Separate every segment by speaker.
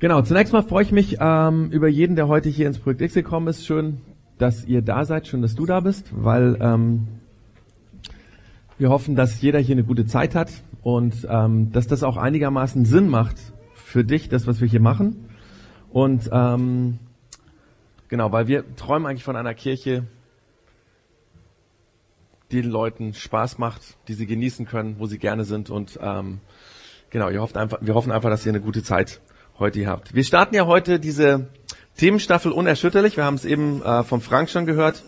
Speaker 1: Genau, zunächst mal freue ich mich ähm, über jeden, der heute hier ins Projekt X gekommen ist. Schön, dass ihr da seid, schön, dass du da bist, weil ähm, wir hoffen, dass jeder hier eine gute Zeit hat und ähm, dass das auch einigermaßen Sinn macht für dich, das, was wir hier machen. Und ähm, genau, weil wir träumen eigentlich von einer Kirche, die den Leuten Spaß macht, die sie genießen können, wo sie gerne sind und ähm, genau, ihr hofft einfach, wir hoffen einfach, dass ihr eine gute Zeit heute hier habt. Wir starten ja heute diese Themenstaffel unerschütterlich. Wir haben es eben äh, vom Frank schon gehört.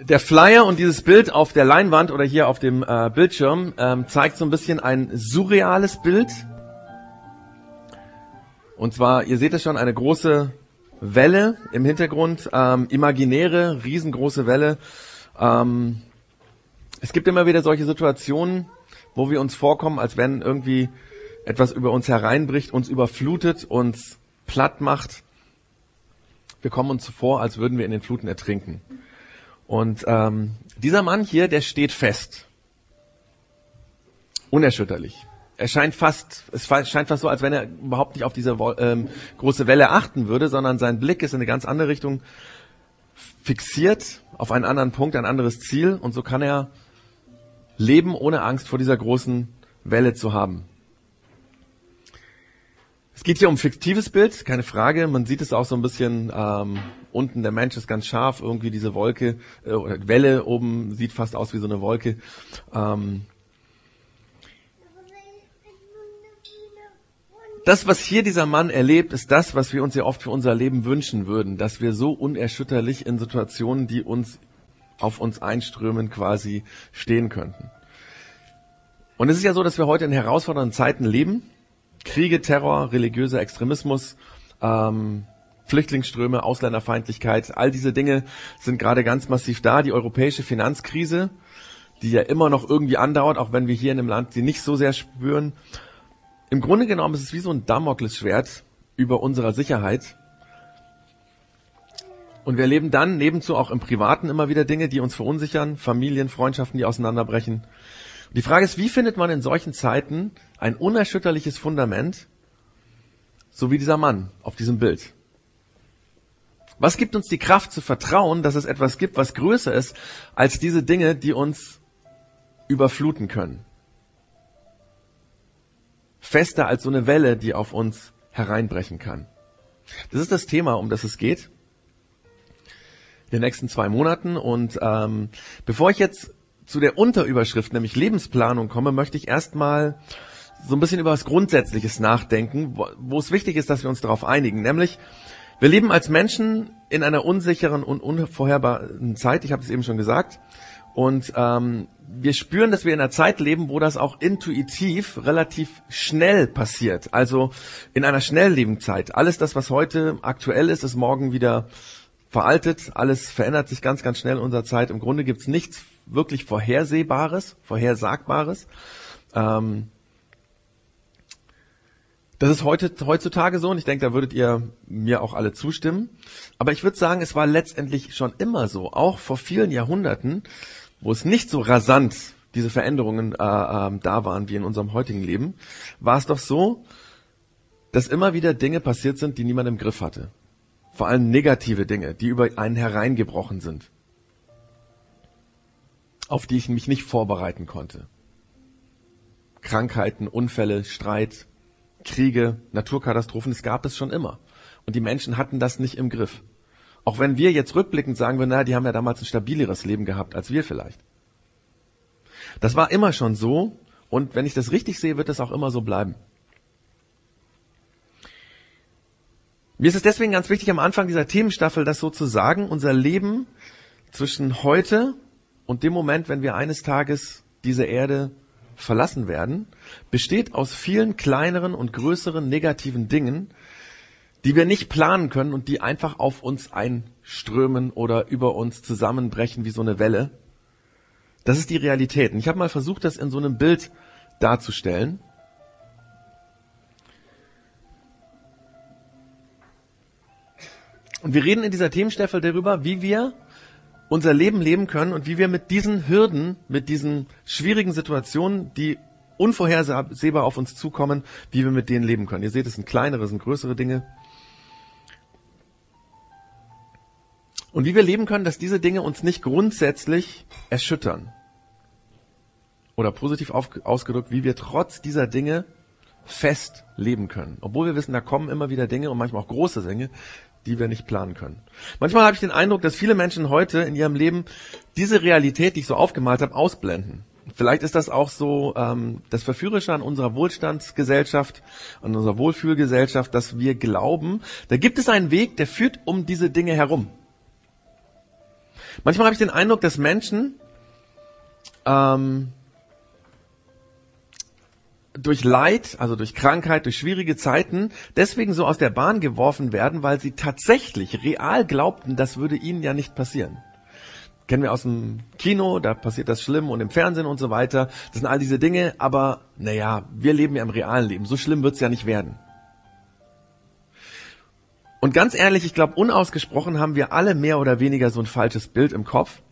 Speaker 1: Der Flyer und dieses Bild auf der Leinwand oder hier auf dem äh, Bildschirm ähm, zeigt so ein bisschen ein surreales Bild. Und zwar, ihr seht es schon, eine große Welle im Hintergrund, ähm, imaginäre, riesengroße Welle. Ähm, es gibt immer wieder solche Situationen, wo wir uns vorkommen, als wenn irgendwie etwas über uns hereinbricht, uns überflutet, uns platt macht. Wir kommen uns vor, als würden wir in den Fluten ertrinken. Und ähm, dieser Mann hier, der steht fest. Unerschütterlich. Er scheint fast, es scheint fast so, als wenn er überhaupt nicht auf diese ähm, große Welle achten würde, sondern sein Blick ist in eine ganz andere Richtung fixiert, auf einen anderen Punkt, ein anderes Ziel. Und so kann er leben, ohne Angst vor dieser großen Welle zu haben. Es geht hier um fiktives Bild, keine Frage. Man sieht es auch so ein bisschen ähm, unten. Der Mensch ist ganz scharf, irgendwie diese Wolke äh, oder Welle oben sieht fast aus wie so eine Wolke. Ähm, das, was hier dieser Mann erlebt, ist das, was wir uns ja oft für unser Leben wünschen würden, dass wir so unerschütterlich in Situationen, die uns auf uns einströmen, quasi stehen könnten. Und es ist ja so, dass wir heute in herausfordernden Zeiten leben Kriege, Terror, religiöser Extremismus, ähm, Flüchtlingsströme, Ausländerfeindlichkeit, all diese Dinge sind gerade ganz massiv da. Die europäische Finanzkrise, die ja immer noch irgendwie andauert, auch wenn wir hier in dem Land sie nicht so sehr spüren. Im Grunde genommen ist es wie so ein Damoklesschwert über unserer Sicherheit. Und wir erleben dann nebenzu auch im Privaten immer wieder Dinge, die uns verunsichern, Familien, Freundschaften, die auseinanderbrechen. Die Frage ist, wie findet man in solchen Zeiten ein unerschütterliches Fundament, so wie dieser Mann auf diesem Bild? Was gibt uns die Kraft zu vertrauen, dass es etwas gibt, was größer ist als diese Dinge, die uns überfluten können? Fester als so eine Welle, die auf uns hereinbrechen kann. Das ist das Thema, um das es geht. In den nächsten zwei Monaten. Und ähm, bevor ich jetzt zu der Unterüberschrift, nämlich Lebensplanung komme, möchte ich erstmal so ein bisschen über was Grundsätzliches nachdenken, wo, es wichtig ist, dass wir uns darauf einigen. Nämlich, wir leben als Menschen in einer unsicheren und unvorherbaren Zeit, ich habe es eben schon gesagt. Und ähm, wir spüren, dass wir in einer Zeit leben, wo das auch intuitiv relativ schnell passiert. Also in einer Schnelllebenszeit. Alles das, was heute aktuell ist, ist morgen wieder veraltet. Alles verändert sich ganz, ganz schnell in unserer Zeit. Im Grunde gibt's nichts wirklich Vorhersehbares, Vorhersagbares. Ähm, das ist heute, heutzutage so und ich denke, da würdet ihr mir auch alle zustimmen. Aber ich würde sagen, es war letztendlich schon immer so, auch vor vielen Jahrhunderten, wo es nicht so rasant diese Veränderungen äh, äh, da waren wie in unserem heutigen Leben, war es doch so, dass immer wieder Dinge passiert sind, die niemand im Griff hatte. Vor allem negative Dinge, die über einen hereingebrochen sind auf die ich mich nicht vorbereiten konnte. Krankheiten, Unfälle, Streit, Kriege, Naturkatastrophen, das gab es schon immer. Und die Menschen hatten das nicht im Griff. Auch wenn wir jetzt rückblickend sagen würden, naja, die haben ja damals ein stabileres Leben gehabt als wir vielleicht. Das war immer schon so und wenn ich das richtig sehe, wird es auch immer so bleiben. Mir ist es deswegen ganz wichtig, am Anfang dieser Themenstaffel das so zu sagen, unser Leben zwischen heute und dem Moment, wenn wir eines Tages diese Erde verlassen werden, besteht aus vielen kleineren und größeren negativen Dingen, die wir nicht planen können und die einfach auf uns einströmen oder über uns zusammenbrechen wie so eine Welle. Das ist die Realität. Und ich habe mal versucht, das in so einem Bild darzustellen. Und wir reden in dieser Themenstaffel darüber, wie wir unser Leben leben können und wie wir mit diesen Hürden, mit diesen schwierigen Situationen, die unvorhersehbar auf uns zukommen, wie wir mit denen leben können. Ihr seht, es sind kleinere, es sind größere Dinge. Und wie wir leben können, dass diese Dinge uns nicht grundsätzlich erschüttern. Oder positiv ausgedrückt, wie wir trotz dieser Dinge fest leben können. Obwohl wir wissen, da kommen immer wieder Dinge und manchmal auch große Dinge, die wir nicht planen können. Manchmal habe ich den Eindruck, dass viele Menschen heute in ihrem Leben diese Realität, die ich so aufgemalt habe, ausblenden. Vielleicht ist das auch so ähm, das Verführerische an unserer Wohlstandsgesellschaft, an unserer Wohlfühlgesellschaft, dass wir glauben, da gibt es einen Weg, der führt um diese Dinge herum. Manchmal habe ich den Eindruck, dass Menschen ähm, durch Leid, also durch Krankheit, durch schwierige Zeiten, deswegen so aus der Bahn geworfen werden, weil sie tatsächlich real glaubten, das würde ihnen ja nicht passieren. Kennen wir aus dem Kino, da passiert das schlimm und im Fernsehen und so weiter. Das sind all diese Dinge, aber naja, wir leben ja im realen Leben. So schlimm wird's ja nicht werden. Und ganz ehrlich, ich glaube, unausgesprochen haben wir alle mehr oder weniger so ein falsches Bild im Kopf,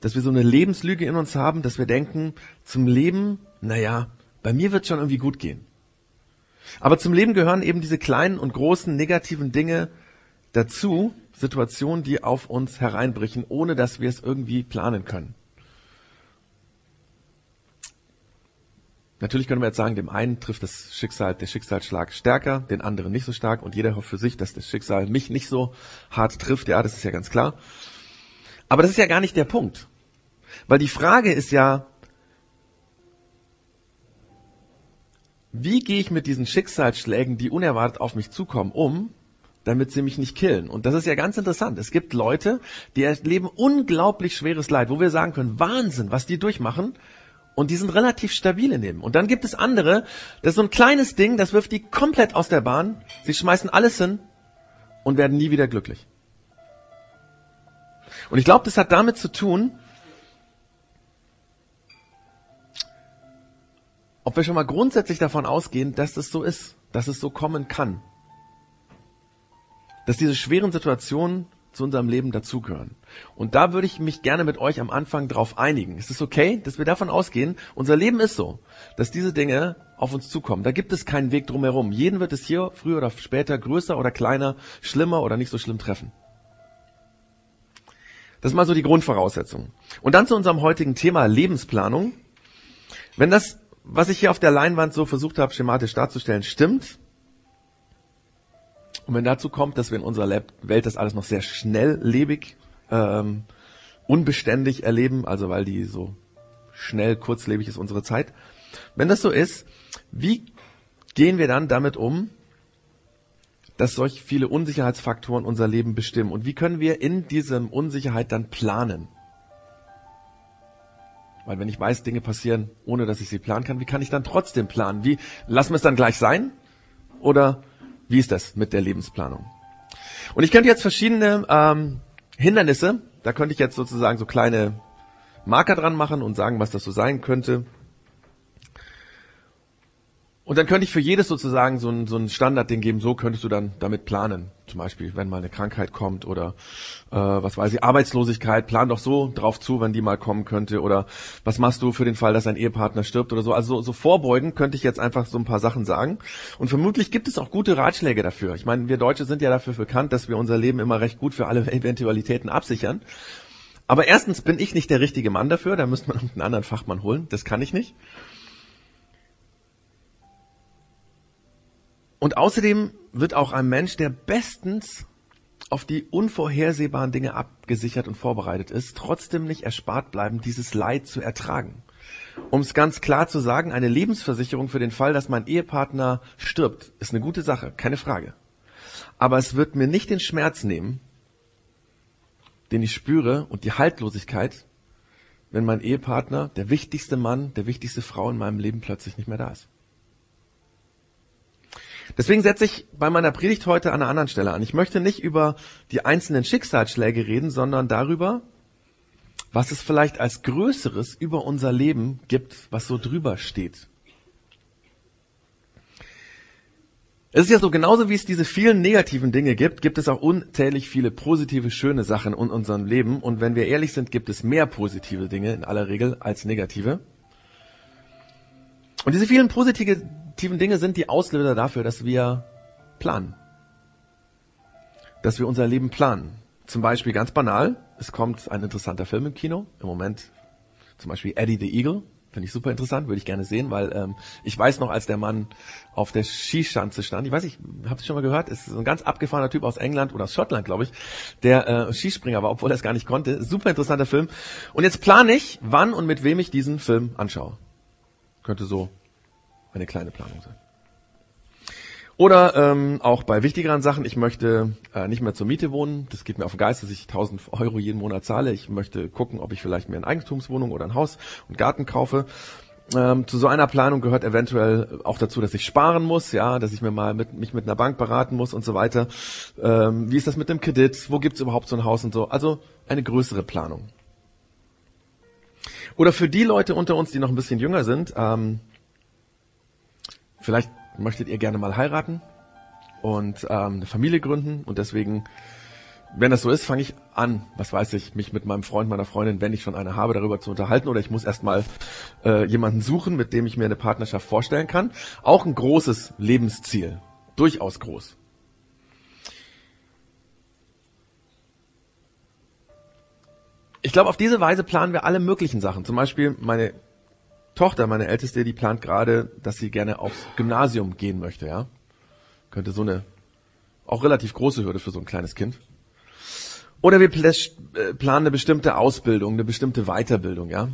Speaker 1: dass wir so eine Lebenslüge in uns haben, dass wir denken, zum Leben, naja, bei mir wird schon irgendwie gut gehen. Aber zum Leben gehören eben diese kleinen und großen negativen Dinge dazu, Situationen, die auf uns hereinbrechen, ohne dass wir es irgendwie planen können. Natürlich können wir jetzt sagen, dem einen trifft das Schicksal, der Schicksalsschlag stärker, den anderen nicht so stark und jeder hofft für sich, dass das Schicksal mich nicht so hart trifft. Ja, das ist ja ganz klar. Aber das ist ja gar nicht der Punkt. Weil die Frage ist ja, wie gehe ich mit diesen Schicksalsschlägen, die unerwartet auf mich zukommen, um, damit sie mich nicht killen? Und das ist ja ganz interessant. Es gibt Leute, die erleben unglaublich schweres Leid, wo wir sagen können, Wahnsinn, was die durchmachen. Und die sind relativ stabil in dem. Und dann gibt es andere, das ist so ein kleines Ding, das wirft die komplett aus der Bahn. Sie schmeißen alles hin und werden nie wieder glücklich. Und ich glaube, das hat damit zu tun, ob wir schon mal grundsätzlich davon ausgehen, dass es so ist, dass es so kommen kann. Dass diese schweren Situationen zu unserem Leben dazugehören. Und da würde ich mich gerne mit euch am Anfang drauf einigen. Es ist okay, dass wir davon ausgehen, unser Leben ist so, dass diese Dinge auf uns zukommen. Da gibt es keinen Weg drumherum. Jeden wird es hier früher oder später größer oder kleiner, schlimmer oder nicht so schlimm treffen. Das ist mal so die Grundvoraussetzung. Und dann zu unserem heutigen Thema Lebensplanung. Wenn das was ich hier auf der Leinwand so versucht habe, schematisch darzustellen, stimmt. Und wenn dazu kommt, dass wir in unserer Welt das alles noch sehr schnelllebig, ähm, unbeständig erleben, also weil die so schnell, kurzlebig ist unsere Zeit. Wenn das so ist, wie gehen wir dann damit um, dass solch viele Unsicherheitsfaktoren unser Leben bestimmen? Und wie können wir in diesem Unsicherheit dann planen? Weil wenn ich weiß, Dinge passieren, ohne dass ich sie planen kann, wie kann ich dann trotzdem planen? Wie, lassen wir es dann gleich sein? Oder wie ist das mit der Lebensplanung? Und ich könnte jetzt verschiedene ähm, Hindernisse, da könnte ich jetzt sozusagen so kleine Marker dran machen und sagen, was das so sein könnte. Und dann könnte ich für jedes sozusagen so ein, so ein Standardding geben, so könntest du dann damit planen. Zum Beispiel, wenn mal eine Krankheit kommt oder äh, was weiß ich, Arbeitslosigkeit, plan doch so drauf zu, wenn die mal kommen könnte. Oder was machst du für den Fall, dass ein Ehepartner stirbt oder so. Also so, so vorbeugen könnte ich jetzt einfach so ein paar Sachen sagen. Und vermutlich gibt es auch gute Ratschläge dafür. Ich meine, wir Deutsche sind ja dafür bekannt, dass wir unser Leben immer recht gut für alle Eventualitäten absichern. Aber erstens bin ich nicht der richtige Mann dafür, da müsste man einen anderen Fachmann holen. Das kann ich nicht. Und außerdem wird auch ein Mensch, der bestens auf die unvorhersehbaren Dinge abgesichert und vorbereitet ist, trotzdem nicht erspart bleiben, dieses Leid zu ertragen. Um es ganz klar zu sagen, eine Lebensversicherung für den Fall, dass mein Ehepartner stirbt, ist eine gute Sache, keine Frage. Aber es wird mir nicht den Schmerz nehmen, den ich spüre und die Haltlosigkeit, wenn mein Ehepartner, der wichtigste Mann, der wichtigste Frau in meinem Leben plötzlich nicht mehr da ist. Deswegen setze ich bei meiner Predigt heute an einer anderen Stelle an. Ich möchte nicht über die einzelnen Schicksalsschläge reden, sondern darüber, was es vielleicht als Größeres über unser Leben gibt, was so drüber steht. Es ist ja so, genauso wie es diese vielen negativen Dinge gibt, gibt es auch unzählig viele positive, schöne Sachen in unserem Leben. Und wenn wir ehrlich sind, gibt es mehr positive Dinge in aller Regel als negative. Und diese vielen positiven Dinge sind die Auslöser dafür, dass wir planen. Dass wir unser Leben planen. Zum Beispiel ganz banal, es kommt ein interessanter Film im Kino. Im Moment zum Beispiel Eddie the Eagle. Finde ich super interessant, würde ich gerne sehen, weil ähm, ich weiß noch, als der Mann auf der Skischanze stand, ich weiß nicht, habt ihr schon mal gehört, ist so ein ganz abgefahrener Typ aus England oder aus Schottland, glaube ich, der äh, Skispringer war, obwohl er es gar nicht konnte. Super interessanter Film. Und jetzt plane ich, wann und mit wem ich diesen Film anschaue. Könnte so eine kleine Planung sein. Oder ähm, auch bei wichtigeren Sachen, ich möchte äh, nicht mehr zur Miete wohnen. Das geht mir auf den Geist, dass ich 1000 Euro jeden Monat zahle. Ich möchte gucken, ob ich vielleicht mir eine Eigentumswohnung oder ein Haus und Garten kaufe. Ähm, zu so einer Planung gehört eventuell auch dazu, dass ich sparen muss, ja, dass ich mir mal mit, mich mit einer Bank beraten muss und so weiter. Ähm, wie ist das mit dem Kredit? Wo gibt's überhaupt so ein Haus und so? Also eine größere Planung. Oder für die Leute unter uns, die noch ein bisschen jünger sind, ähm, vielleicht möchtet ihr gerne mal heiraten und ähm, eine Familie gründen und deswegen, wenn das so ist, fange ich an, was weiß ich, mich mit meinem Freund, meiner Freundin, wenn ich schon eine habe, darüber zu unterhalten oder ich muss erstmal äh, jemanden suchen, mit dem ich mir eine Partnerschaft vorstellen kann. Auch ein großes Lebensziel, durchaus groß. Ich glaube, auf diese Weise planen wir alle möglichen Sachen. Zum Beispiel meine Tochter, meine Älteste, die plant gerade, dass sie gerne aufs Gymnasium gehen möchte, ja. Könnte so eine, auch relativ große Hürde für so ein kleines Kind. Oder wir äh, planen eine bestimmte Ausbildung, eine bestimmte Weiterbildung, ja.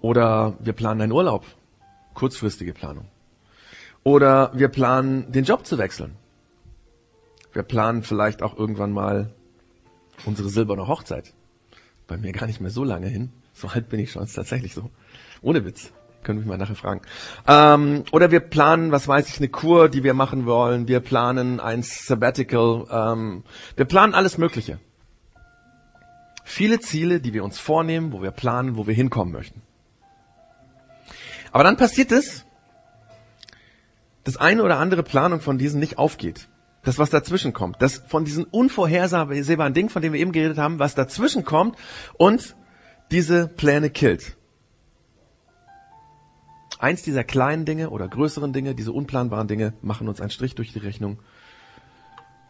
Speaker 1: Oder wir planen einen Urlaub. Kurzfristige Planung. Oder wir planen, den Job zu wechseln. Wir planen vielleicht auch irgendwann mal unsere silberne Hochzeit. Bei mir gar nicht mehr so lange hin. So alt bin ich schon, ist tatsächlich so. Ohne Witz. Können mich mal nachher fragen. Ähm, oder wir planen, was weiß ich, eine Kur, die wir machen wollen. Wir planen ein Sabbatical. Ähm, wir planen alles Mögliche. Viele Ziele, die wir uns vornehmen, wo wir planen, wo wir hinkommen möchten. Aber dann passiert es, dass eine oder andere Planung von diesen nicht aufgeht. Das, was dazwischen kommt. Das von diesen unvorhersehbaren Dingen, von denen wir eben geredet haben, was dazwischen kommt und diese Pläne killt. Eins dieser kleinen Dinge oder größeren Dinge, diese unplanbaren Dinge, machen uns einen Strich durch die Rechnung.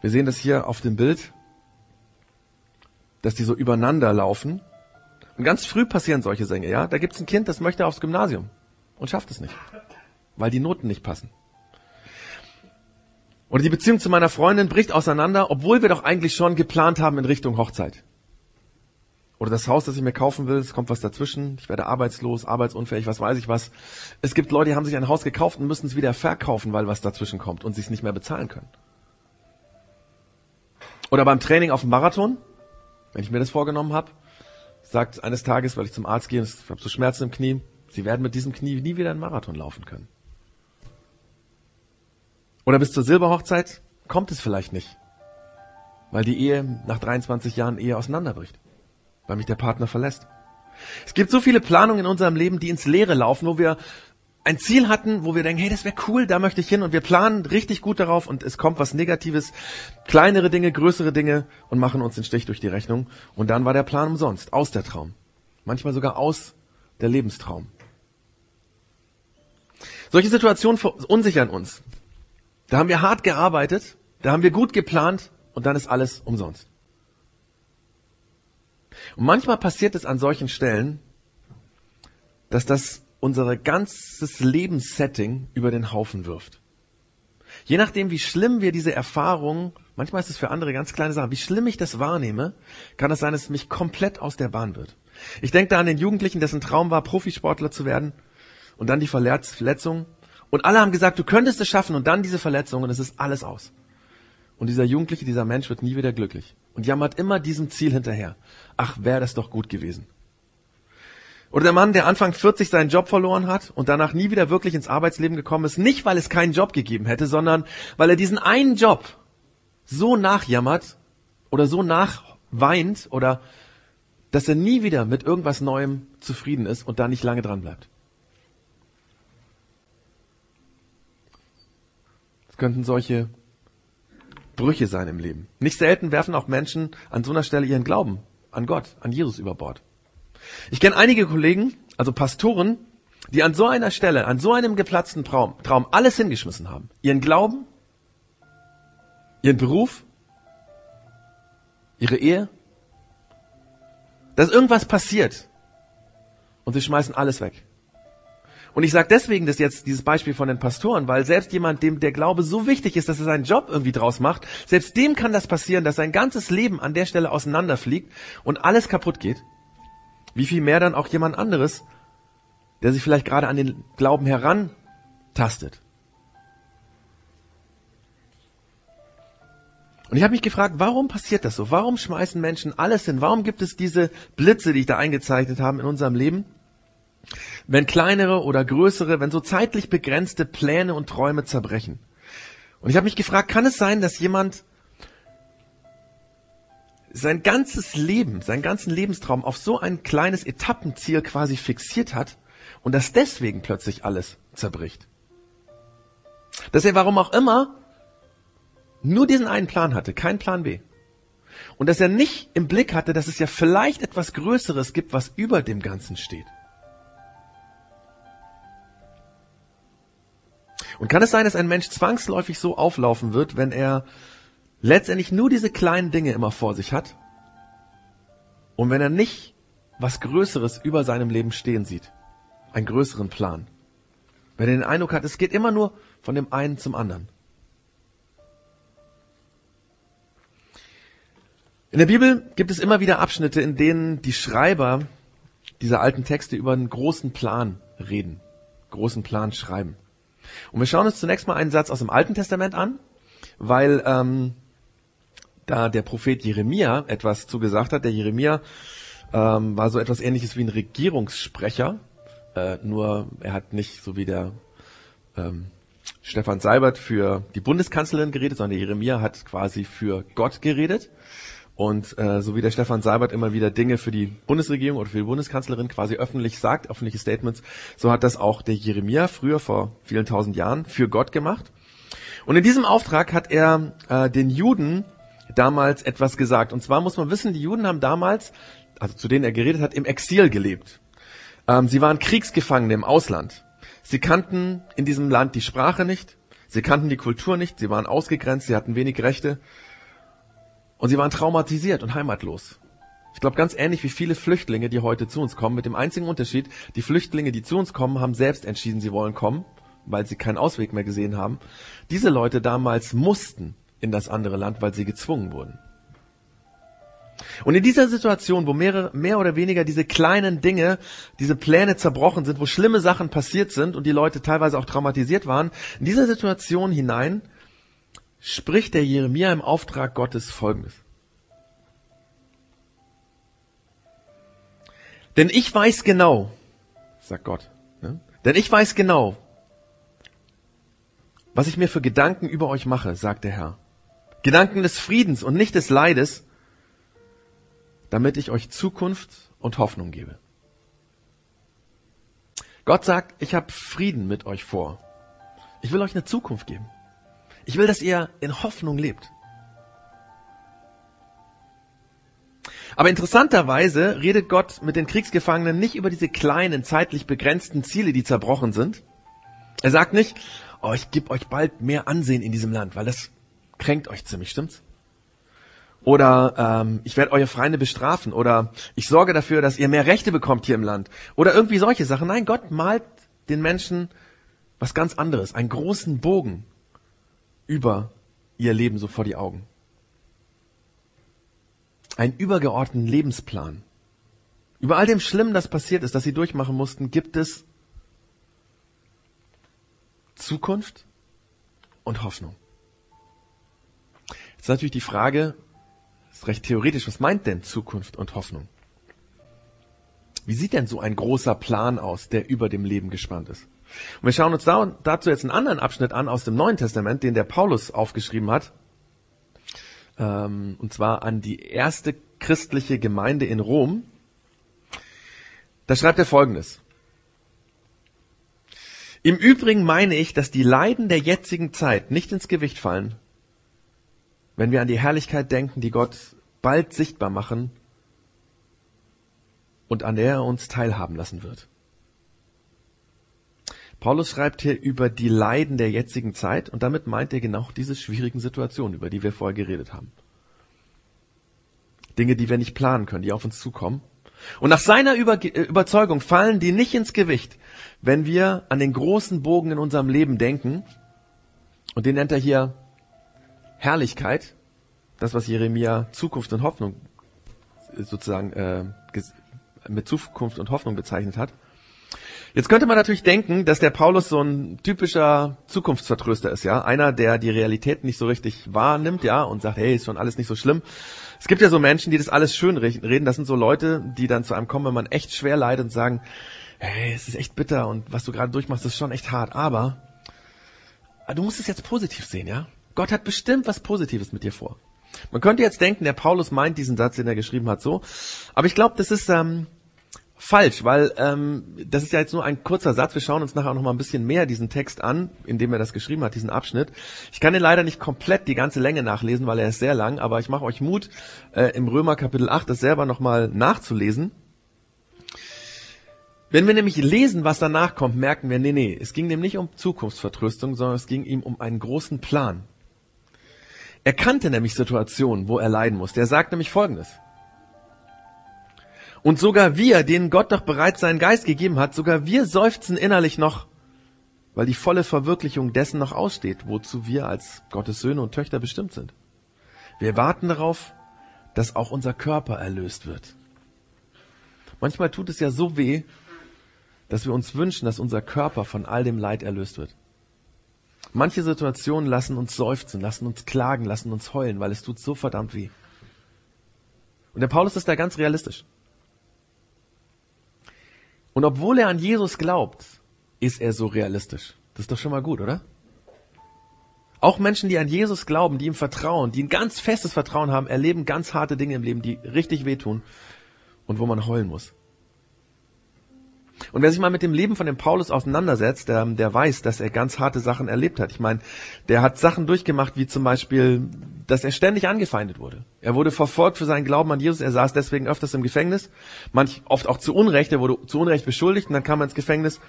Speaker 1: Wir sehen das hier auf dem Bild, dass die so übereinander laufen. Und ganz früh passieren solche Dinge, ja. Da gibt's ein Kind, das möchte aufs Gymnasium und schafft es nicht, weil die Noten nicht passen. Oder die Beziehung zu meiner Freundin bricht auseinander, obwohl wir doch eigentlich schon geplant haben in Richtung Hochzeit. Oder das Haus, das ich mir kaufen will, es kommt was dazwischen, ich werde arbeitslos, arbeitsunfähig, was weiß ich was. Es gibt Leute, die haben sich ein Haus gekauft und müssen es wieder verkaufen, weil was dazwischen kommt und sie es nicht mehr bezahlen können. Oder beim Training auf dem Marathon, wenn ich mir das vorgenommen habe, sagt eines Tages, weil ich zum Arzt gehe, ich habe so Schmerzen im Knie, sie werden mit diesem Knie nie wieder einen Marathon laufen können. Oder bis zur Silberhochzeit kommt es vielleicht nicht, weil die Ehe nach 23 Jahren Ehe auseinanderbricht weil mich der Partner verlässt. Es gibt so viele Planungen in unserem Leben, die ins Leere laufen, wo wir ein Ziel hatten, wo wir denken, hey, das wäre cool, da möchte ich hin und wir planen richtig gut darauf und es kommt was Negatives, kleinere Dinge, größere Dinge und machen uns den Stich durch die Rechnung und dann war der Plan umsonst, aus der Traum. Manchmal sogar aus der Lebenstraum. Solche Situationen verunsichern uns. Da haben wir hart gearbeitet, da haben wir gut geplant und dann ist alles umsonst. Und manchmal passiert es an solchen Stellen, dass das unser ganzes Lebenssetting über den Haufen wirft. Je nachdem, wie schlimm wir diese Erfahrung, manchmal ist es für andere ganz kleine Sachen, wie schlimm ich das wahrnehme, kann es sein, dass es mich komplett aus der Bahn wird. Ich denke da an den Jugendlichen, dessen Traum war, Profisportler zu werden und dann die Verletzung. Und alle haben gesagt, du könntest es schaffen und dann diese Verletzung und es ist alles aus. Und dieser Jugendliche, dieser Mensch wird nie wieder glücklich und jammert immer diesem Ziel hinterher. Ach, wäre das doch gut gewesen. Oder der Mann, der Anfang 40 seinen Job verloren hat und danach nie wieder wirklich ins Arbeitsleben gekommen ist, nicht weil es keinen Job gegeben hätte, sondern weil er diesen einen Job so nachjammert oder so nachweint oder dass er nie wieder mit irgendwas Neuem zufrieden ist und da nicht lange dran bleibt. Das könnten solche Brüche sein im Leben. Nicht selten werfen auch Menschen an so einer Stelle ihren Glauben an Gott, an Jesus über Bord. Ich kenne einige Kollegen, also Pastoren, die an so einer Stelle, an so einem geplatzten Traum, Traum alles hingeschmissen haben. Ihren Glauben, ihren Beruf, ihre Ehe, dass irgendwas passiert und sie schmeißen alles weg. Und ich sage deswegen das jetzt, dieses Beispiel von den Pastoren, weil selbst jemand, dem der Glaube so wichtig ist, dass er seinen Job irgendwie draus macht, selbst dem kann das passieren, dass sein ganzes Leben an der Stelle auseinanderfliegt und alles kaputt geht. Wie viel mehr dann auch jemand anderes, der sich vielleicht gerade an den Glauben herantastet. Und ich habe mich gefragt, warum passiert das so? Warum schmeißen Menschen alles hin? Warum gibt es diese Blitze, die ich da eingezeichnet habe in unserem Leben? Wenn kleinere oder größere, wenn so zeitlich begrenzte Pläne und Träume zerbrechen. Und ich habe mich gefragt, kann es sein, dass jemand sein ganzes Leben, seinen ganzen Lebenstraum auf so ein kleines Etappenziel quasi fixiert hat und dass deswegen plötzlich alles zerbricht? Dass er warum auch immer nur diesen einen Plan hatte, kein Plan B. Und dass er nicht im Blick hatte, dass es ja vielleicht etwas Größeres gibt, was über dem Ganzen steht. Und kann es sein, dass ein Mensch zwangsläufig so auflaufen wird, wenn er letztendlich nur diese kleinen Dinge immer vor sich hat und wenn er nicht was Größeres über seinem Leben stehen sieht, einen größeren Plan. Wenn er den Eindruck hat, es geht immer nur von dem einen zum anderen. In der Bibel gibt es immer wieder Abschnitte, in denen die Schreiber dieser alten Texte über einen großen Plan reden, großen Plan schreiben. Und wir schauen uns zunächst mal einen Satz aus dem Alten Testament an, weil ähm, da der Prophet Jeremia etwas zugesagt hat. Der Jeremia ähm, war so etwas ähnliches wie ein Regierungssprecher, äh, nur er hat nicht so wie der ähm, Stefan Seibert für die Bundeskanzlerin geredet, sondern der Jeremia hat quasi für Gott geredet. Und äh, so wie der Stefan Seibert immer wieder Dinge für die Bundesregierung oder für die Bundeskanzlerin quasi öffentlich sagt, öffentliche Statements, so hat das auch der Jeremia früher vor vielen tausend Jahren für Gott gemacht. Und in diesem Auftrag hat er äh, den Juden damals etwas gesagt. Und zwar muss man wissen, die Juden haben damals, also zu denen er geredet hat, im Exil gelebt. Ähm, sie waren Kriegsgefangene im Ausland. Sie kannten in diesem Land die Sprache nicht, sie kannten die Kultur nicht, sie waren ausgegrenzt, sie hatten wenig Rechte. Und sie waren traumatisiert und heimatlos. Ich glaube, ganz ähnlich wie viele Flüchtlinge, die heute zu uns kommen, mit dem einzigen Unterschied, die Flüchtlinge, die zu uns kommen, haben selbst entschieden, sie wollen kommen, weil sie keinen Ausweg mehr gesehen haben. Diese Leute damals mussten in das andere Land, weil sie gezwungen wurden. Und in dieser Situation, wo mehrere, mehr oder weniger diese kleinen Dinge, diese Pläne zerbrochen sind, wo schlimme Sachen passiert sind und die Leute teilweise auch traumatisiert waren, in dieser Situation hinein spricht der Jeremia im Auftrag Gottes Folgendes. Denn ich weiß genau, sagt Gott, ne? denn ich weiß genau, was ich mir für Gedanken über euch mache, sagt der Herr. Gedanken des Friedens und nicht des Leides, damit ich euch Zukunft und Hoffnung gebe. Gott sagt, ich habe Frieden mit euch vor. Ich will euch eine Zukunft geben. Ich will, dass ihr in Hoffnung lebt. Aber interessanterweise redet Gott mit den Kriegsgefangenen nicht über diese kleinen, zeitlich begrenzten Ziele, die zerbrochen sind. Er sagt nicht, oh, ich gebe euch bald mehr Ansehen in diesem Land, weil das kränkt euch ziemlich, stimmt's? Oder ähm, ich werde eure Feinde bestrafen. Oder ich sorge dafür, dass ihr mehr Rechte bekommt hier im Land. Oder irgendwie solche Sachen. Nein, Gott malt den Menschen was ganz anderes, einen großen Bogen über ihr Leben so vor die Augen. Einen übergeordneten Lebensplan. Über all dem Schlimmen, das passiert ist, das sie durchmachen mussten, gibt es Zukunft und Hoffnung. Jetzt ist natürlich die Frage, ist recht theoretisch, was meint denn Zukunft und Hoffnung? Wie sieht denn so ein großer Plan aus, der über dem Leben gespannt ist? Und wir schauen uns da, dazu jetzt einen anderen Abschnitt an aus dem Neuen Testament, den der Paulus aufgeschrieben hat. Ähm, und zwar an die erste christliche Gemeinde in Rom. Da schreibt er folgendes. Im Übrigen meine ich, dass die Leiden der jetzigen Zeit nicht ins Gewicht fallen, wenn wir an die Herrlichkeit denken, die Gott bald sichtbar machen und an der er uns teilhaben lassen wird. Paulus schreibt hier über die Leiden der jetzigen Zeit und damit meint er genau diese schwierigen Situationen, über die wir vorher geredet haben. Dinge, die wir nicht planen können, die auf uns zukommen. Und nach seiner Über Überzeugung fallen die nicht ins Gewicht, wenn wir an den großen Bogen in unserem Leben denken. Und den nennt er hier Herrlichkeit, das was Jeremia Zukunft und Hoffnung sozusagen äh, mit Zukunft und Hoffnung bezeichnet hat. Jetzt könnte man natürlich denken, dass der Paulus so ein typischer Zukunftsvertröster ist, ja. Einer, der die Realität nicht so richtig wahrnimmt, ja, und sagt, hey, ist schon alles nicht so schlimm. Es gibt ja so Menschen, die das alles schön reden. Das sind so Leute, die dann zu einem kommen, wenn man echt schwer leidet und sagen, hey, es ist echt bitter und was du gerade durchmachst, ist schon echt hart. Aber du musst es jetzt positiv sehen, ja. Gott hat bestimmt was Positives mit dir vor. Man könnte jetzt denken, der Paulus meint diesen Satz, den er geschrieben hat, so. Aber ich glaube, das ist ähm, falsch, weil ähm, das ist ja jetzt nur ein kurzer Satz. Wir schauen uns nachher auch noch mal ein bisschen mehr diesen Text an, in dem er das geschrieben hat, diesen Abschnitt. Ich kann den leider nicht komplett die ganze Länge nachlesen, weil er ist sehr lang, aber ich mache euch Mut, äh, im Römer Kapitel 8 das selber noch mal nachzulesen. Wenn wir nämlich lesen, was danach kommt, merken wir, nee, nee, es ging ihm nicht um Zukunftsvertröstung, sondern es ging ihm um einen großen Plan. Er kannte nämlich Situationen, wo er leiden musste. Er sagt nämlich Folgendes. Und sogar wir, denen Gott doch bereits seinen Geist gegeben hat, sogar wir seufzen innerlich noch, weil die volle Verwirklichung dessen noch aussteht, wozu wir als Gottes Söhne und Töchter bestimmt sind. Wir warten darauf, dass auch unser Körper erlöst wird. Manchmal tut es ja so weh, dass wir uns wünschen, dass unser Körper von all dem Leid erlöst wird. Manche Situationen lassen uns seufzen, lassen uns klagen, lassen uns heulen, weil es tut so verdammt weh. Und der Paulus ist da ganz realistisch. Und obwohl er an Jesus glaubt, ist er so realistisch. Das ist doch schon mal gut, oder? Auch Menschen, die an Jesus glauben, die ihm vertrauen, die ein ganz festes Vertrauen haben, erleben ganz harte Dinge im Leben, die richtig wehtun und wo man heulen muss. Und wer sich mal mit dem Leben von dem Paulus auseinandersetzt, der, der weiß, dass er ganz harte Sachen erlebt hat. Ich meine, der hat Sachen durchgemacht, wie zum Beispiel, dass er ständig angefeindet wurde. Er wurde verfolgt für seinen Glauben an Jesus. Er saß deswegen öfters im Gefängnis. Manch, oft auch zu Unrecht. Er wurde zu Unrecht beschuldigt und dann kam er ins Gefängnis.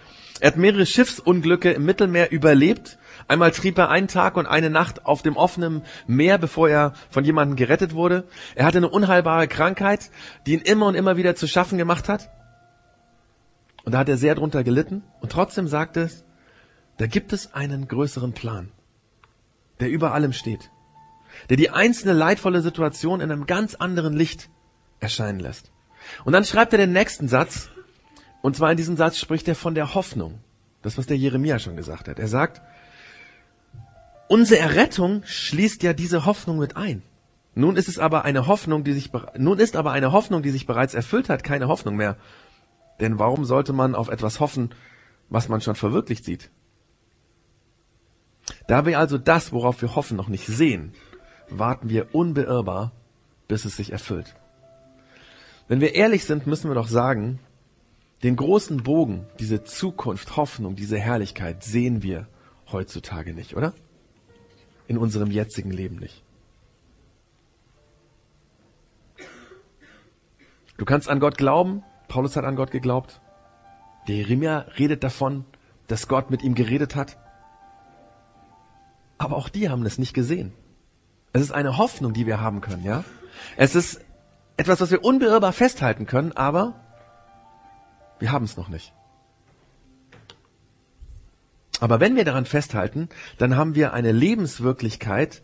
Speaker 1: Er hat mehrere Schiffsunglücke im Mittelmeer überlebt. Einmal trieb er einen Tag und eine Nacht auf dem offenen Meer, bevor er von jemandem gerettet wurde. Er hatte eine unheilbare Krankheit, die ihn immer und immer wieder zu schaffen gemacht hat. Und da hat er sehr drunter gelitten. Und trotzdem sagt es, da gibt es einen größeren Plan, der über allem steht, der die einzelne leidvolle Situation in einem ganz anderen Licht erscheinen lässt. Und dann schreibt er den nächsten Satz, und zwar in diesem Satz spricht er von der Hoffnung. Das, was der Jeremia schon gesagt hat. Er sagt, unsere Errettung schließt ja diese Hoffnung mit ein. Nun ist es aber eine Hoffnung, die sich, nun ist aber eine Hoffnung, die sich bereits erfüllt hat, keine Hoffnung mehr. Denn warum sollte man auf etwas hoffen, was man schon verwirklicht sieht? Da wir also das, worauf wir hoffen, noch nicht sehen, warten wir unbeirrbar, bis es sich erfüllt. Wenn wir ehrlich sind, müssen wir doch sagen, den großen Bogen, diese Zukunft, Hoffnung, diese Herrlichkeit sehen wir heutzutage nicht, oder? In unserem jetzigen Leben nicht. Du kannst an Gott glauben, Paulus hat an Gott geglaubt. Der Jeremia redet davon, dass Gott mit ihm geredet hat. Aber auch die haben es nicht gesehen. Es ist eine Hoffnung, die wir haben können, ja? Es ist etwas, was wir unbeirrbar festhalten können, aber wir haben es noch nicht. Aber wenn wir daran festhalten, dann haben wir eine Lebenswirklichkeit,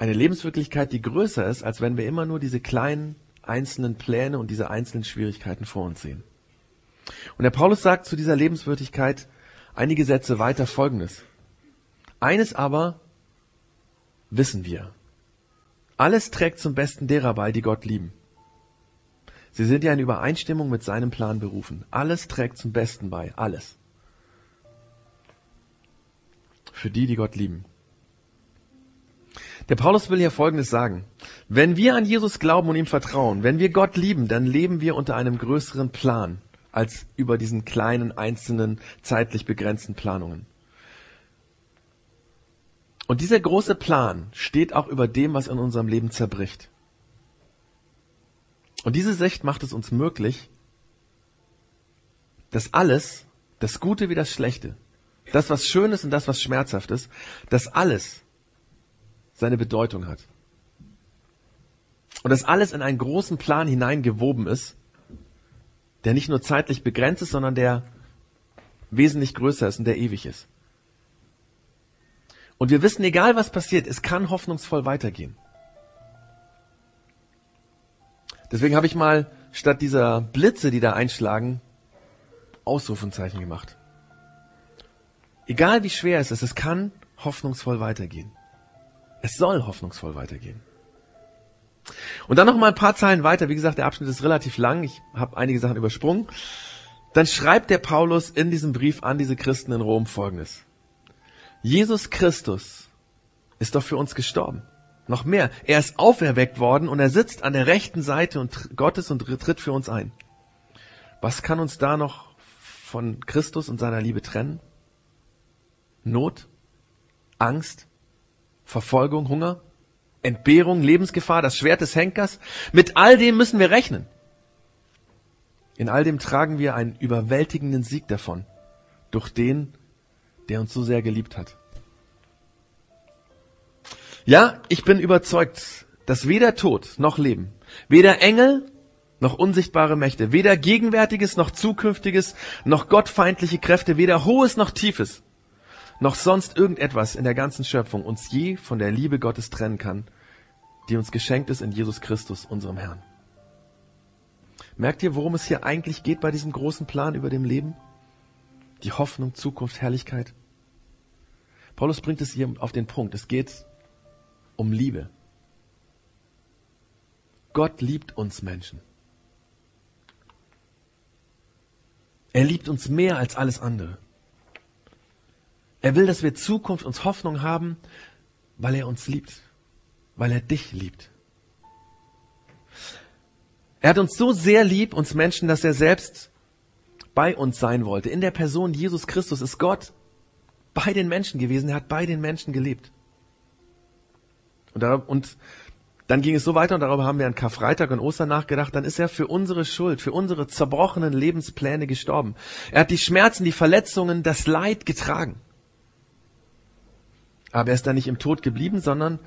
Speaker 1: eine Lebenswirklichkeit, die größer ist, als wenn wir immer nur diese kleinen einzelnen Pläne und diese einzelnen Schwierigkeiten vor uns sehen. Und der Paulus sagt zu dieser Lebenswirklichkeit einige Sätze weiter Folgendes. Eines aber wissen wir. Alles trägt zum Besten derer bei, die Gott lieben. Sie sind ja in Übereinstimmung mit seinem Plan berufen. Alles trägt zum Besten bei. Alles. Für die, die Gott lieben. Der Paulus will hier Folgendes sagen. Wenn wir an Jesus glauben und ihm vertrauen, wenn wir Gott lieben, dann leben wir unter einem größeren Plan als über diesen kleinen, einzelnen, zeitlich begrenzten Planungen. Und dieser große Plan steht auch über dem, was in unserem Leben zerbricht. Und diese Sicht macht es uns möglich, dass alles, das Gute wie das Schlechte, das, was schön ist und das, was schmerzhaft ist, dass alles seine Bedeutung hat. Und dass alles in einen großen Plan hineingewoben ist, der nicht nur zeitlich begrenzt ist, sondern der wesentlich größer ist und der ewig ist. Und wir wissen, egal was passiert, es kann hoffnungsvoll weitergehen. Deswegen habe ich mal statt dieser Blitze, die da einschlagen, Ausrufenzeichen gemacht. Egal wie schwer es ist, es kann hoffnungsvoll weitergehen. Es soll hoffnungsvoll weitergehen. Und dann noch mal ein paar Zeilen weiter. Wie gesagt, der Abschnitt ist relativ lang. Ich habe einige Sachen übersprungen. Dann schreibt der Paulus in diesem Brief an diese Christen in Rom Folgendes. Jesus Christus ist doch für uns gestorben. Noch mehr, er ist auferweckt worden und er sitzt an der rechten Seite Gottes und tritt für uns ein. Was kann uns da noch von Christus und seiner Liebe trennen? Not? Angst? Verfolgung? Hunger? Entbehrung? Lebensgefahr? Das Schwert des Henkers? Mit all dem müssen wir rechnen. In all dem tragen wir einen überwältigenden Sieg davon, durch den, der uns so sehr geliebt hat. Ja, ich bin überzeugt, dass weder Tod noch Leben, weder Engel noch unsichtbare Mächte, weder Gegenwärtiges noch Zukünftiges, noch gottfeindliche Kräfte, weder Hohes noch Tiefes, noch sonst irgendetwas in der ganzen Schöpfung uns je von der Liebe Gottes trennen kann, die uns geschenkt ist in Jesus Christus, unserem Herrn. Merkt ihr, worum es hier eigentlich geht bei diesem großen Plan über dem Leben? Die Hoffnung, Zukunft, Herrlichkeit. Paulus bringt es hier auf den Punkt. Es geht um Liebe. Gott liebt uns Menschen. Er liebt uns mehr als alles andere. Er will, dass wir Zukunft und Hoffnung haben, weil er uns liebt, weil er dich liebt. Er hat uns so sehr lieb, uns Menschen, dass er selbst bei uns sein wollte. In der Person Jesus Christus ist Gott bei den Menschen gewesen. Er hat bei den Menschen gelebt. Und, da, und dann ging es so weiter und darüber haben wir an Karfreitag und Ostern nachgedacht. Dann ist er für unsere Schuld, für unsere zerbrochenen Lebenspläne gestorben. Er hat die Schmerzen, die Verletzungen, das Leid getragen. Aber er ist dann nicht im Tod geblieben, sondern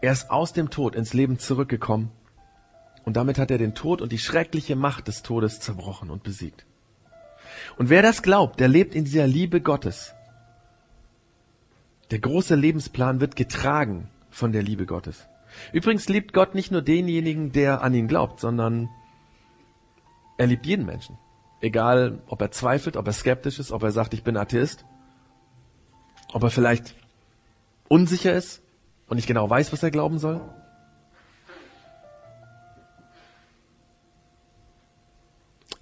Speaker 1: er ist aus dem Tod ins Leben zurückgekommen. Und damit hat er den Tod und die schreckliche Macht des Todes zerbrochen und besiegt. Und wer das glaubt, der lebt in dieser Liebe Gottes. Der große Lebensplan wird getragen von der Liebe Gottes. Übrigens liebt Gott nicht nur denjenigen, der an ihn glaubt, sondern er liebt jeden Menschen. Egal, ob er zweifelt, ob er skeptisch ist, ob er sagt, ich bin Atheist, ob er vielleicht unsicher ist und nicht genau weiß, was er glauben soll.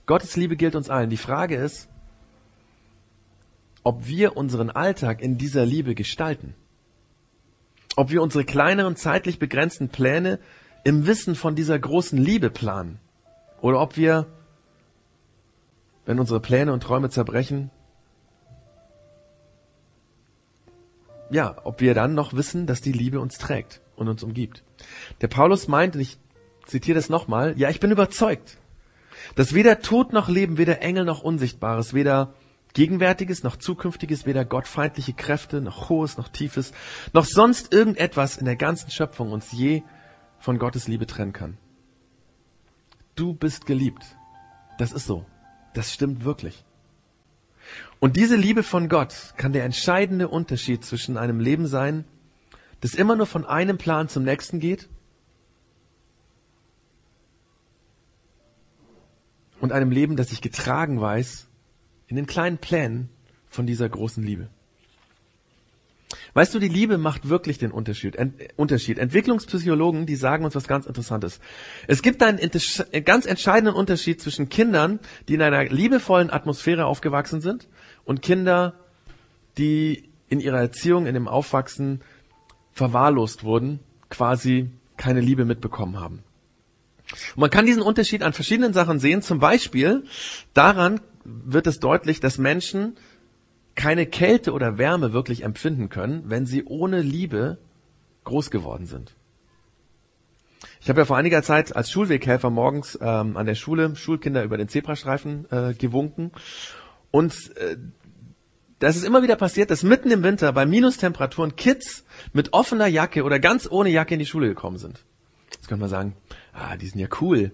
Speaker 1: Gottes Liebe gilt uns allen. Die Frage ist, ob wir unseren Alltag in dieser Liebe gestalten ob wir unsere kleineren zeitlich begrenzten Pläne im Wissen von dieser großen Liebe planen oder ob wir, wenn unsere Pläne und Träume zerbrechen, ja, ob wir dann noch wissen, dass die Liebe uns trägt und uns umgibt. Der Paulus meint, und ich zitiere das nochmal, ja, ich bin überzeugt, dass weder Tod noch Leben, weder Engel noch Unsichtbares, weder Gegenwärtiges noch Zukünftiges, weder gottfeindliche Kräfte, noch Hohes, noch Tiefes, noch sonst irgendetwas in der ganzen Schöpfung uns je von Gottes Liebe trennen kann. Du bist geliebt. Das ist so. Das stimmt wirklich. Und diese Liebe von Gott kann der entscheidende Unterschied zwischen einem Leben sein, das immer nur von einem Plan zum nächsten geht, und einem Leben, das sich getragen weiß in den kleinen Plänen von dieser großen Liebe. Weißt du, die Liebe macht wirklich den Unterschied. Ent Unterschied. Entwicklungspsychologen, die sagen uns was ganz Interessantes. Es gibt einen ganz entscheidenden Unterschied zwischen Kindern, die in einer liebevollen Atmosphäre aufgewachsen sind, und Kinder, die in ihrer Erziehung, in dem Aufwachsen verwahrlost wurden, quasi keine Liebe mitbekommen haben. Und man kann diesen Unterschied an verschiedenen Sachen sehen, zum Beispiel daran, wird es deutlich, dass Menschen keine Kälte oder Wärme wirklich empfinden können, wenn sie ohne Liebe groß geworden sind. Ich habe ja vor einiger Zeit als Schulweghelfer morgens ähm, an der Schule Schulkinder über den Zebrastreifen äh, gewunken. Und äh, das ist immer wieder passiert, dass mitten im Winter bei Minustemperaturen Kids mit offener Jacke oder ganz ohne Jacke in die Schule gekommen sind. Jetzt könnte man sagen, ah, die sind ja cool.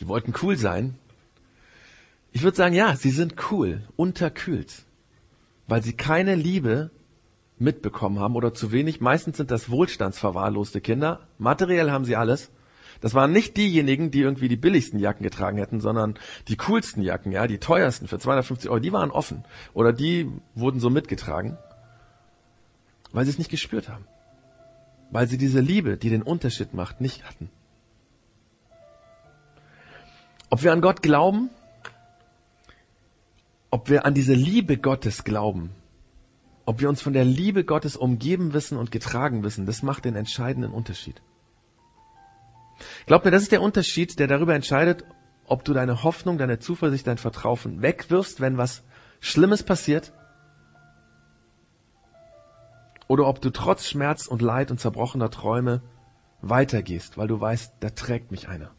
Speaker 1: Die wollten cool sein. Ich würde sagen, ja, sie sind cool, unterkühlt, weil sie keine Liebe mitbekommen haben oder zu wenig. Meistens sind das wohlstandsverwahrloste Kinder. Materiell haben sie alles. Das waren nicht diejenigen, die irgendwie die billigsten Jacken getragen hätten, sondern die coolsten Jacken, ja, die teuersten für 250 Euro, die waren offen. Oder die wurden so mitgetragen, weil sie es nicht gespürt haben. Weil sie diese Liebe, die den Unterschied macht, nicht hatten. Ob wir an Gott glauben, ob wir an diese Liebe Gottes glauben, ob wir uns von der Liebe Gottes umgeben wissen und getragen wissen, das macht den entscheidenden Unterschied. Glaub mir, das ist der Unterschied, der darüber entscheidet, ob du deine Hoffnung, deine Zuversicht, dein Vertrauen wegwirfst, wenn was Schlimmes passiert, oder ob du trotz Schmerz und Leid und zerbrochener Träume weitergehst, weil du weißt, da trägt mich einer.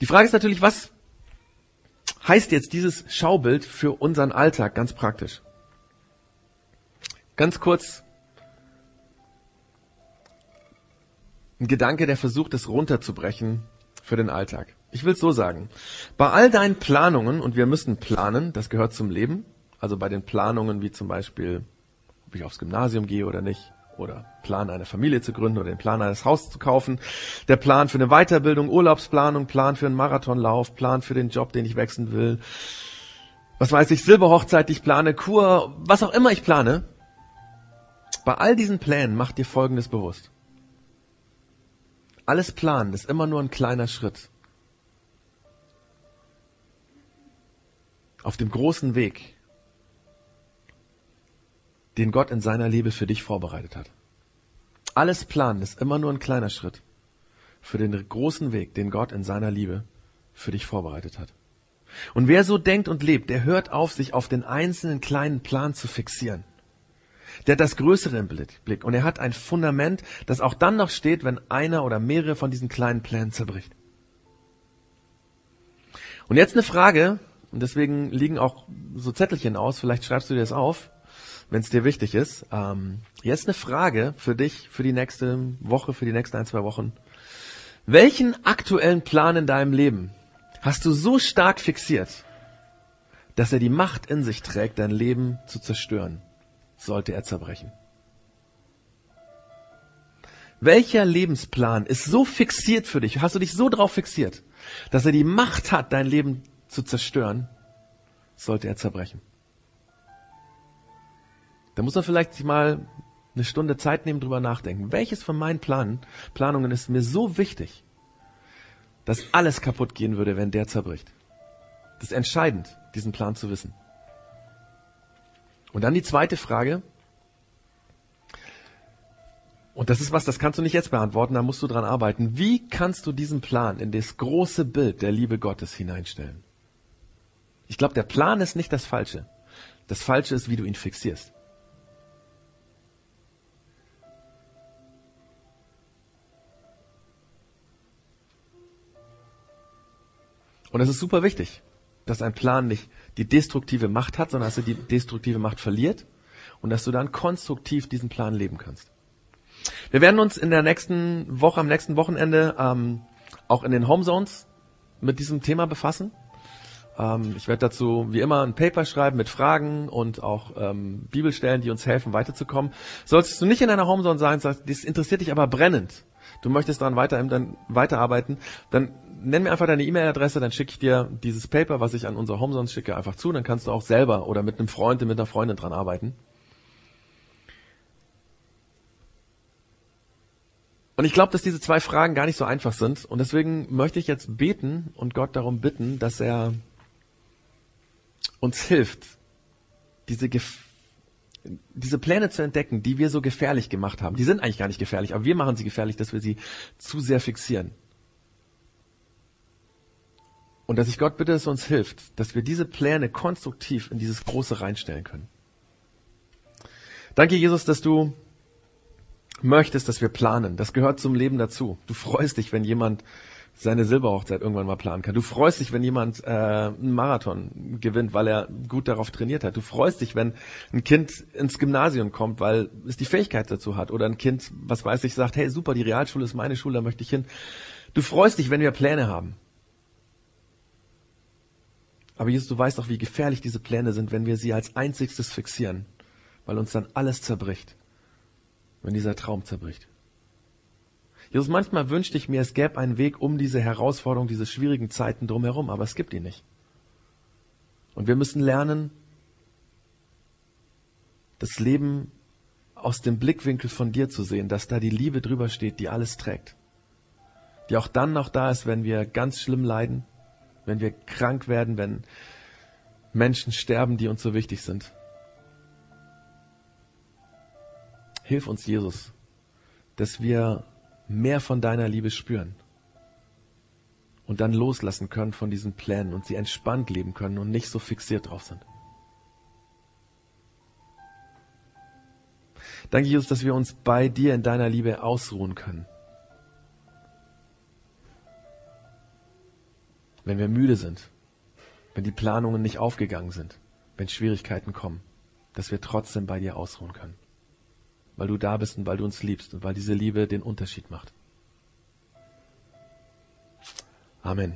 Speaker 1: Die Frage ist natürlich, was heißt jetzt dieses Schaubild für unseren Alltag ganz praktisch? Ganz kurz ein Gedanke, der versucht, es runterzubrechen für den Alltag. Ich will es so sagen. Bei all deinen Planungen, und wir müssen planen, das gehört zum Leben, also bei den Planungen wie zum Beispiel, ob ich aufs Gymnasium gehe oder nicht, oder Plan eine Familie zu gründen oder den Plan eines Haus zu kaufen, der Plan für eine Weiterbildung, Urlaubsplanung, Plan für einen Marathonlauf, Plan für den Job, den ich wechseln will, was weiß ich, Silberhochzeit, die ich plane, Kur, was auch immer ich plane. Bei all diesen Plänen macht dir Folgendes bewusst. Alles planen ist immer nur ein kleiner Schritt. Auf dem großen Weg, den Gott in seiner Liebe für dich vorbereitet hat. Alles planen ist immer nur ein kleiner Schritt für den großen Weg, den Gott in seiner Liebe für dich vorbereitet hat. Und wer so denkt und lebt, der hört auf, sich auf den einzelnen kleinen Plan zu fixieren. Der hat das Größere im Blick und er hat ein Fundament, das auch dann noch steht, wenn einer oder mehrere von diesen kleinen Plänen zerbricht. Und jetzt eine Frage, und deswegen liegen auch so Zettelchen aus, vielleicht schreibst du dir das auf, wenn es dir wichtig ist. Ähm, jetzt eine Frage für dich, für die nächste Woche, für die nächsten ein, zwei Wochen. Welchen aktuellen Plan in deinem Leben hast du so stark fixiert, dass er die Macht in sich trägt, dein Leben zu zerstören? Sollte er zerbrechen. Welcher Lebensplan ist so fixiert für dich? Hast du dich so drauf fixiert, dass er die Macht hat, dein Leben zu zerstören? Sollte er zerbrechen. Da muss man vielleicht sich mal eine Stunde Zeit nehmen, drüber nachdenken. Welches von meinen Planen, Planungen ist mir so wichtig, dass alles kaputt gehen würde, wenn der zerbricht? Das ist entscheidend, diesen Plan zu wissen. Und dann die zweite Frage. Und das ist was, das kannst du nicht jetzt beantworten, da musst du dran arbeiten. Wie kannst du diesen Plan in das große Bild der Liebe Gottes hineinstellen? Ich glaube, der Plan ist nicht das Falsche. Das Falsche ist, wie du ihn fixierst. Und es ist super wichtig, dass ein Plan nicht die destruktive Macht hat, sondern dass er die destruktive Macht verliert und dass du dann konstruktiv diesen Plan leben kannst. Wir werden uns in der nächsten Woche, am nächsten Wochenende ähm, auch in den Homezones mit diesem Thema befassen. Ähm, ich werde dazu wie immer ein Paper schreiben mit Fragen und auch ähm, Bibelstellen, die uns helfen, weiterzukommen. Solltest du nicht in einer Homezone sein, sagst, das interessiert dich aber brennend, du möchtest daran weiter, dann weiterarbeiten, dann nenn mir einfach deine E-Mail-Adresse, dann schicke ich dir dieses Paper, was ich an unser Homesons schicke, einfach zu. Dann kannst du auch selber oder mit einem Freund, mit einer Freundin dran arbeiten. Und ich glaube, dass diese zwei Fragen gar nicht so einfach sind. Und deswegen möchte ich jetzt beten und Gott darum bitten, dass er uns hilft, diese, diese Pläne zu entdecken, die wir so gefährlich gemacht haben. Die sind eigentlich gar nicht gefährlich, aber wir machen sie gefährlich, dass wir sie zu sehr fixieren. Und dass ich Gott bitte, dass er uns hilft, dass wir diese Pläne konstruktiv in dieses Große reinstellen können. Danke, Jesus, dass du möchtest, dass wir planen. Das gehört zum Leben dazu. Du freust dich, wenn jemand seine Silberhochzeit irgendwann mal planen kann. Du freust dich, wenn jemand äh, einen Marathon gewinnt, weil er gut darauf trainiert hat. Du freust dich, wenn ein Kind ins Gymnasium kommt, weil es die Fähigkeit dazu hat. Oder ein Kind, was weiß ich, sagt, hey super, die Realschule ist meine Schule, da möchte ich hin. Du freust dich, wenn wir Pläne haben. Aber Jesus, du weißt auch, wie gefährlich diese Pläne sind, wenn wir sie als einzigstes fixieren, weil uns dann alles zerbricht, wenn dieser Traum zerbricht. Jesus, manchmal wünschte ich mir, es gäbe einen Weg um diese Herausforderung, diese schwierigen Zeiten drumherum, aber es gibt ihn nicht. Und wir müssen lernen, das Leben aus dem Blickwinkel von dir zu sehen, dass da die Liebe drüber steht, die alles trägt. Die auch dann noch da ist, wenn wir ganz schlimm leiden, wenn wir krank werden, wenn Menschen sterben, die uns so wichtig sind. Hilf uns, Jesus, dass wir mehr von deiner Liebe spüren und dann loslassen können von diesen Plänen und sie entspannt leben können und nicht so fixiert drauf sind. Danke, Jesus, dass wir uns bei dir in deiner Liebe ausruhen können. Wenn wir müde sind, wenn die Planungen nicht aufgegangen sind, wenn Schwierigkeiten kommen, dass wir trotzdem bei dir ausruhen können weil du da bist und weil du uns liebst und weil diese Liebe den Unterschied macht. Amen.